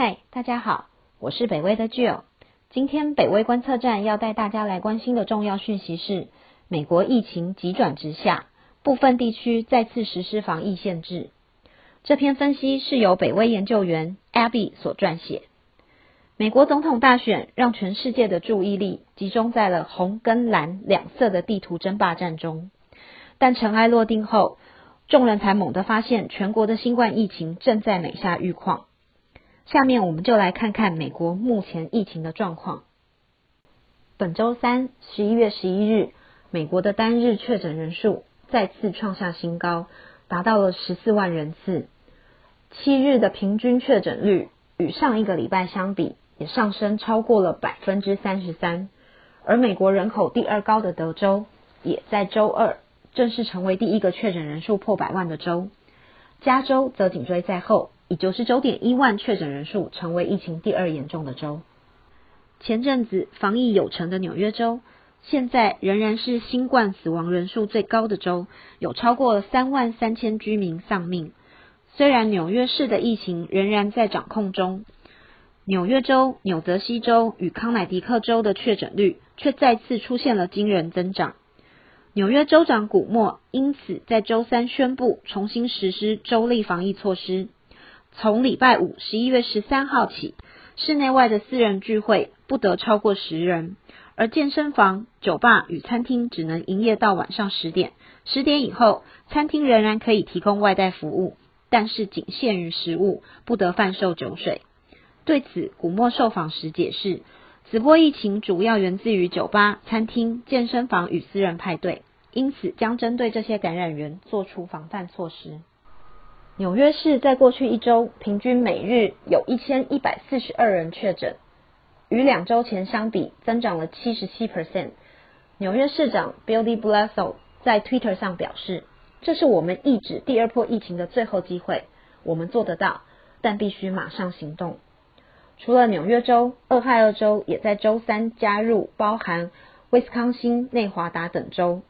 嗨，大家好，我是北威的 Jill。今天北威观测站要带大家来关心的重要讯息是，美国疫情急转直下，部分地区再次实施防疫限制。这篇分析是由北威研究员 Abby 所撰写。美国总统大选让全世界的注意力集中在了红跟蓝两色的地图争霸战中，但尘埃落定后，众人才猛地发现全国的新冠疫情正在每下愈况。下面我们就来看看美国目前疫情的状况。本周三，十一月十一日，美国的单日确诊人数再次创下新高，达到了十四万人次。七日的平均确诊率与上一个礼拜相比，也上升超过了百分之三十三。而美国人口第二高的德州，也在周二正式成为第一个确诊人数破百万的州。加州则紧追在后。以九十九点一万确诊人数成为疫情第二严重的州。前阵子防疫有成的纽约州，现在仍然是新冠死亡人数最高的州，有超过三万三千居民丧命。虽然纽约市的疫情仍然在掌控中，纽约州、纽泽西州与康乃狄克州的确诊率却再次出现了惊人增长。纽约州长古默因此在周三宣布重新实施州立防疫措施。从礼拜五十一月十三号起，室内外的私人聚会不得超过十人，而健身房、酒吧与餐厅只能营业到晚上十点。十点以后，餐厅仍然可以提供外带服务，但是仅限于食物，不得贩售酒水。对此，古默受访时解释，此波疫情主要源自于酒吧、餐厅、健身房与私人派对，因此将针对这些感染源做出防范措施。纽约市在过去一周平均每日有一千一百四十二人确诊，与两周前相比增长了七十七 percent。纽约市长 Bill de Blasio 在 Twitter 上表示：“这是我们抑制第二波疫情的最后机会，我们做得到，但必须马上行动。”除了纽约州，俄亥俄州也在周三加入包含威斯康星、内华达等州，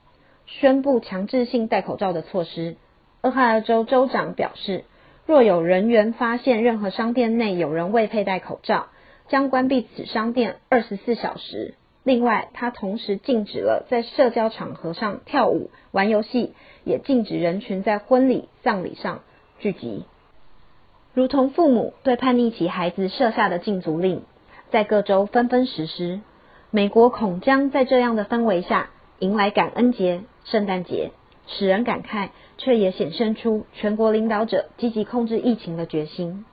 宣布强制性戴口罩的措施。俄亥俄州州长表示，若有人员发现任何商店内有人未佩戴口罩，将关闭此商店二十四小时。另外，他同时禁止了在社交场合上跳舞、玩游戏，也禁止人群在婚礼、葬礼上聚集。如同父母对叛逆期孩子设下的禁足令，在各州纷纷实施。美国恐将在这样的氛围下迎来感恩节、圣诞节。使人感慨，却也显现出全国领导者积极控制疫情的决心。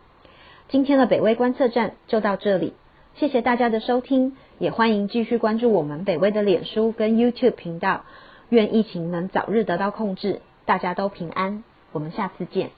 今天的北威观测站就到这里，谢谢大家的收听，也欢迎继续关注我们北威的脸书跟 YouTube 频道。愿疫情能早日得到控制，大家都平安。我们下次见。